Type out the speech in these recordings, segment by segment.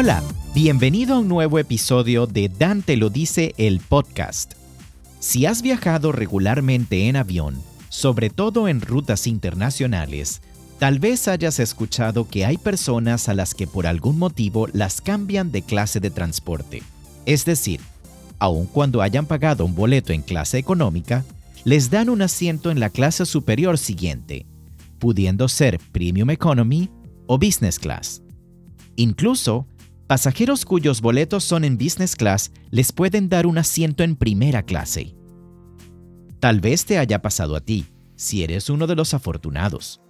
Hola, bienvenido a un nuevo episodio de Dante lo dice el podcast. Si has viajado regularmente en avión, sobre todo en rutas internacionales, tal vez hayas escuchado que hay personas a las que por algún motivo las cambian de clase de transporte. Es decir, aun cuando hayan pagado un boleto en clase económica, les dan un asiento en la clase superior siguiente, pudiendo ser Premium Economy o Business Class. Incluso, pasajeros cuyos boletos son en Business Class les pueden dar un asiento en primera clase. Tal vez te haya pasado a ti, si eres uno de los afortunados.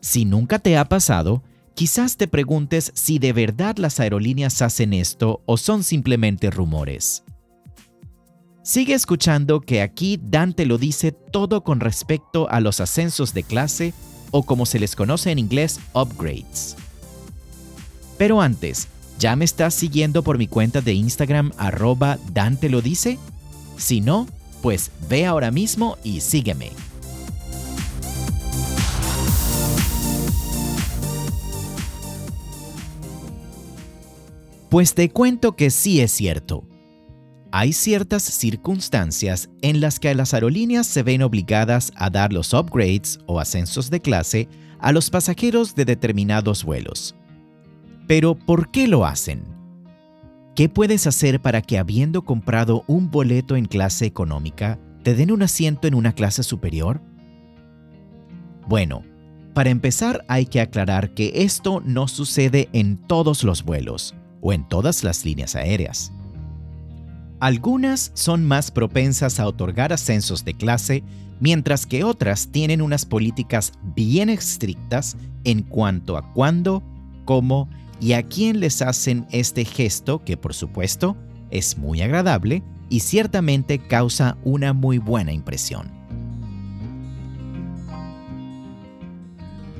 Si nunca te ha pasado, quizás te preguntes si de verdad las aerolíneas hacen esto o son simplemente rumores. Sigue escuchando que aquí Dante lo dice todo con respecto a los ascensos de clase o como se les conoce en inglés, upgrades. Pero antes, ¿ya me estás siguiendo por mi cuenta de Instagram arroba Dante lo dice? Si no, pues ve ahora mismo y sígueme. Pues te cuento que sí es cierto. Hay ciertas circunstancias en las que las aerolíneas se ven obligadas a dar los upgrades o ascensos de clase a los pasajeros de determinados vuelos. Pero ¿por qué lo hacen? ¿Qué puedes hacer para que habiendo comprado un boleto en clase económica, te den un asiento en una clase superior? Bueno, para empezar hay que aclarar que esto no sucede en todos los vuelos o en todas las líneas aéreas. Algunas son más propensas a otorgar ascensos de clase, mientras que otras tienen unas políticas bien estrictas en cuanto a cuándo, cómo y a quién les hacen este gesto que por supuesto es muy agradable y ciertamente causa una muy buena impresión.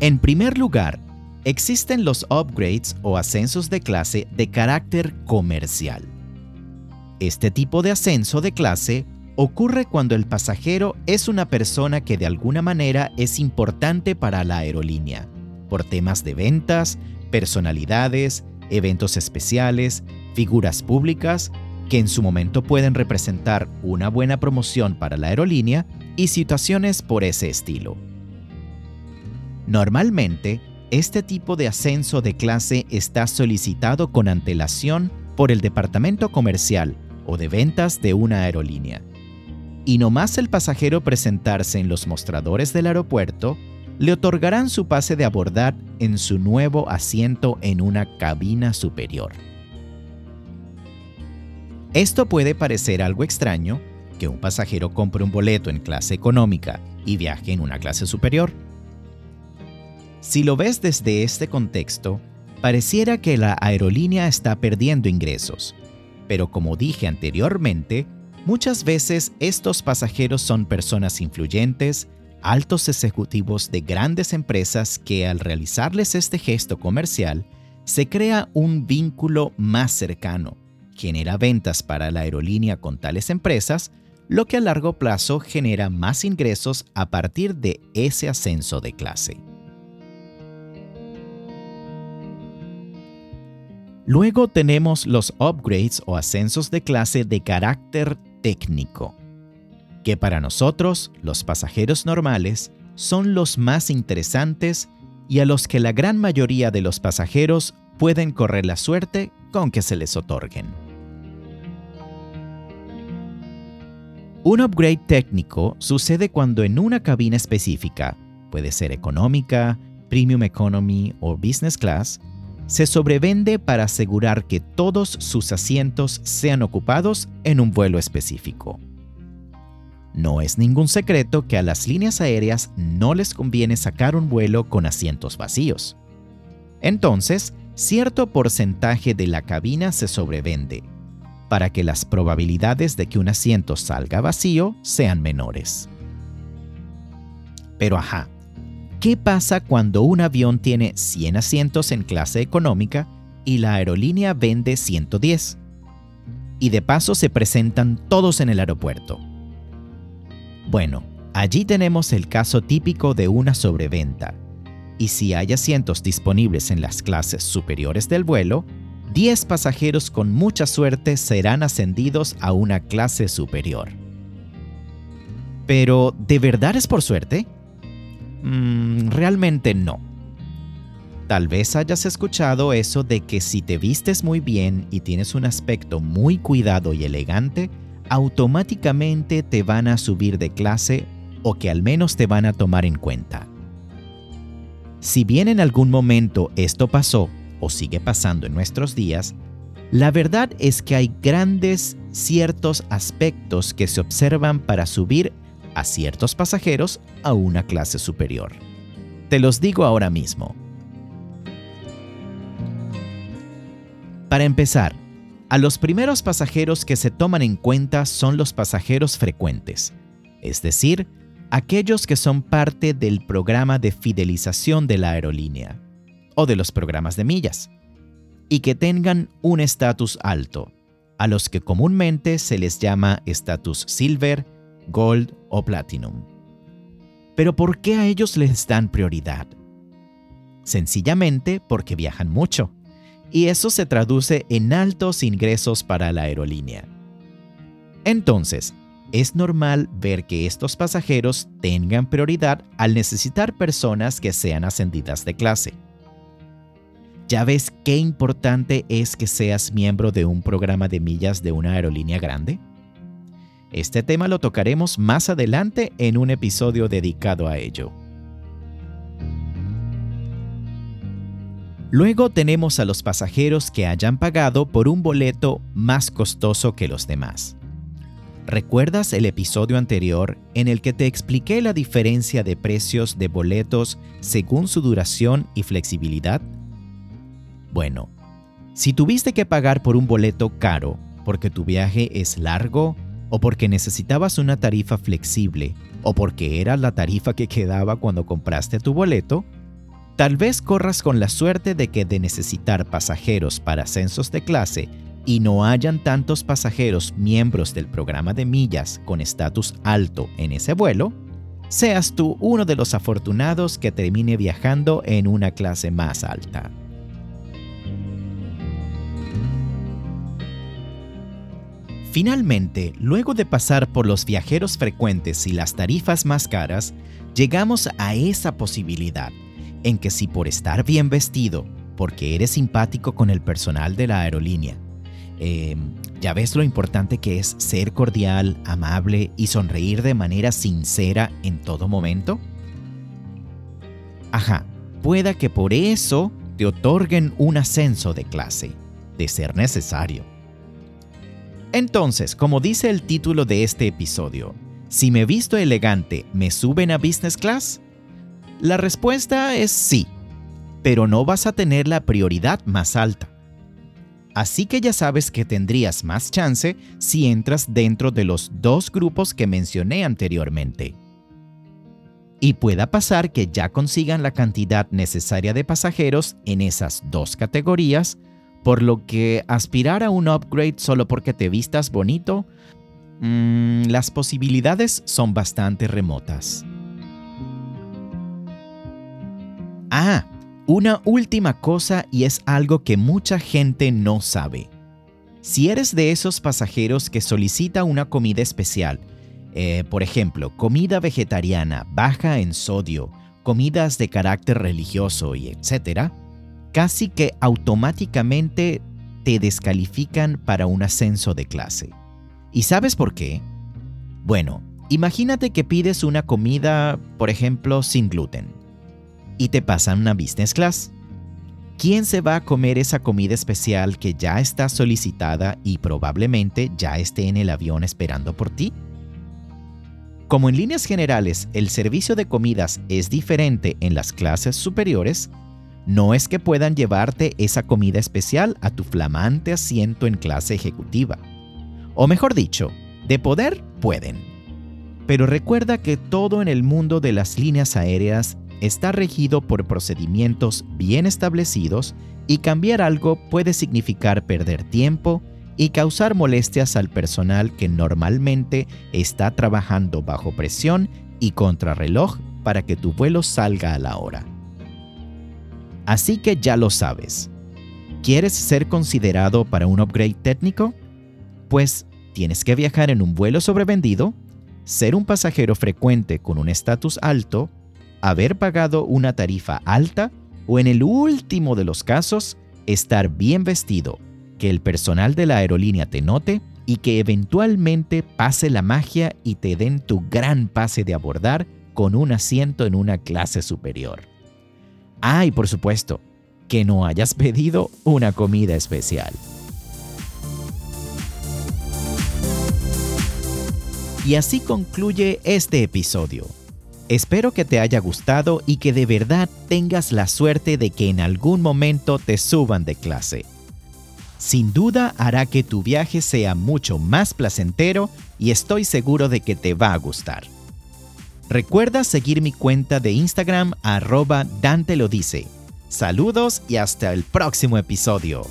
En primer lugar, existen los upgrades o ascensos de clase de carácter comercial. Este tipo de ascenso de clase ocurre cuando el pasajero es una persona que de alguna manera es importante para la aerolínea, por temas de ventas, personalidades, eventos especiales, figuras públicas, que en su momento pueden representar una buena promoción para la aerolínea y situaciones por ese estilo. Normalmente, este tipo de ascenso de clase está solicitado con antelación por el departamento comercial o de ventas de una aerolínea. Y no más el pasajero presentarse en los mostradores del aeropuerto, le otorgarán su pase de abordar en su nuevo asiento en una cabina superior. Esto puede parecer algo extraño, que un pasajero compre un boleto en clase económica y viaje en una clase superior. Si lo ves desde este contexto, pareciera que la aerolínea está perdiendo ingresos, pero como dije anteriormente, muchas veces estos pasajeros son personas influyentes, altos ejecutivos de grandes empresas que al realizarles este gesto comercial, se crea un vínculo más cercano, genera ventas para la aerolínea con tales empresas, lo que a largo plazo genera más ingresos a partir de ese ascenso de clase. Luego tenemos los upgrades o ascensos de clase de carácter técnico, que para nosotros, los pasajeros normales, son los más interesantes y a los que la gran mayoría de los pasajeros pueden correr la suerte con que se les otorguen. Un upgrade técnico sucede cuando en una cabina específica, puede ser económica, premium economy o business class, se sobrevende para asegurar que todos sus asientos sean ocupados en un vuelo específico. No es ningún secreto que a las líneas aéreas no les conviene sacar un vuelo con asientos vacíos. Entonces, cierto porcentaje de la cabina se sobrevende, para que las probabilidades de que un asiento salga vacío sean menores. Pero ajá, ¿Qué pasa cuando un avión tiene 100 asientos en clase económica y la aerolínea vende 110? Y de paso se presentan todos en el aeropuerto. Bueno, allí tenemos el caso típico de una sobreventa. Y si hay asientos disponibles en las clases superiores del vuelo, 10 pasajeros con mucha suerte serán ascendidos a una clase superior. Pero, ¿de verdad es por suerte? Mm, realmente no. Tal vez hayas escuchado eso de que si te vistes muy bien y tienes un aspecto muy cuidado y elegante, automáticamente te van a subir de clase o que al menos te van a tomar en cuenta. Si bien en algún momento esto pasó o sigue pasando en nuestros días, la verdad es que hay grandes ciertos aspectos que se observan para subir a ciertos pasajeros a una clase superior. Te los digo ahora mismo. Para empezar, a los primeros pasajeros que se toman en cuenta son los pasajeros frecuentes, es decir, aquellos que son parte del programa de fidelización de la aerolínea o de los programas de millas, y que tengan un estatus alto, a los que comúnmente se les llama estatus silver, gold o platinum. Pero ¿por qué a ellos les dan prioridad? Sencillamente porque viajan mucho, y eso se traduce en altos ingresos para la aerolínea. Entonces, es normal ver que estos pasajeros tengan prioridad al necesitar personas que sean ascendidas de clase. ¿Ya ves qué importante es que seas miembro de un programa de millas de una aerolínea grande? Este tema lo tocaremos más adelante en un episodio dedicado a ello. Luego tenemos a los pasajeros que hayan pagado por un boleto más costoso que los demás. ¿Recuerdas el episodio anterior en el que te expliqué la diferencia de precios de boletos según su duración y flexibilidad? Bueno, si tuviste que pagar por un boleto caro porque tu viaje es largo o porque necesitabas una tarifa flexible o porque era la tarifa que quedaba cuando compraste tu boleto, tal vez corras con la suerte de que de necesitar pasajeros para ascensos de clase y no hayan tantos pasajeros miembros del programa de millas con estatus alto en ese vuelo, seas tú uno de los afortunados que termine viajando en una clase más alta. Finalmente, luego de pasar por los viajeros frecuentes y las tarifas más caras, llegamos a esa posibilidad en que si por estar bien vestido, porque eres simpático con el personal de la aerolínea, em, ya ves lo importante que es ser cordial, amable y sonreír de manera sincera en todo momento? Ajá, pueda que por eso te otorguen un ascenso de clase, de ser necesario. Entonces, como dice el título de este episodio, si me visto elegante, ¿me suben a business class? La respuesta es sí, pero no vas a tener la prioridad más alta. Así que ya sabes que tendrías más chance si entras dentro de los dos grupos que mencioné anteriormente. Y pueda pasar que ya consigan la cantidad necesaria de pasajeros en esas dos categorías por lo que aspirar a un upgrade solo porque te vistas bonito, mm, las posibilidades son bastante remotas. Una última cosa y es algo que mucha gente no sabe. Si eres de esos pasajeros que solicita una comida especial, eh, por ejemplo, comida vegetariana baja en sodio, comidas de carácter religioso y etcétera, casi que automáticamente te descalifican para un ascenso de clase. ¿Y sabes por qué? Bueno, imagínate que pides una comida, por ejemplo, sin gluten, y te pasan una business class. ¿Quién se va a comer esa comida especial que ya está solicitada y probablemente ya esté en el avión esperando por ti? Como en líneas generales el servicio de comidas es diferente en las clases superiores, no es que puedan llevarte esa comida especial a tu flamante asiento en clase ejecutiva. O mejor dicho, de poder pueden. Pero recuerda que todo en el mundo de las líneas aéreas está regido por procedimientos bien establecidos y cambiar algo puede significar perder tiempo y causar molestias al personal que normalmente está trabajando bajo presión y contrarreloj para que tu vuelo salga a la hora. Así que ya lo sabes. ¿Quieres ser considerado para un upgrade técnico? Pues tienes que viajar en un vuelo sobrevendido, ser un pasajero frecuente con un estatus alto, haber pagado una tarifa alta o en el último de los casos, estar bien vestido, que el personal de la aerolínea te note y que eventualmente pase la magia y te den tu gran pase de abordar con un asiento en una clase superior. Ah, y por supuesto, que no hayas pedido una comida especial. Y así concluye este episodio. Espero que te haya gustado y que de verdad tengas la suerte de que en algún momento te suban de clase. Sin duda hará que tu viaje sea mucho más placentero y estoy seguro de que te va a gustar. Recuerda seguir mi cuenta de Instagram arroba Dante lo dice. Saludos y hasta el próximo episodio.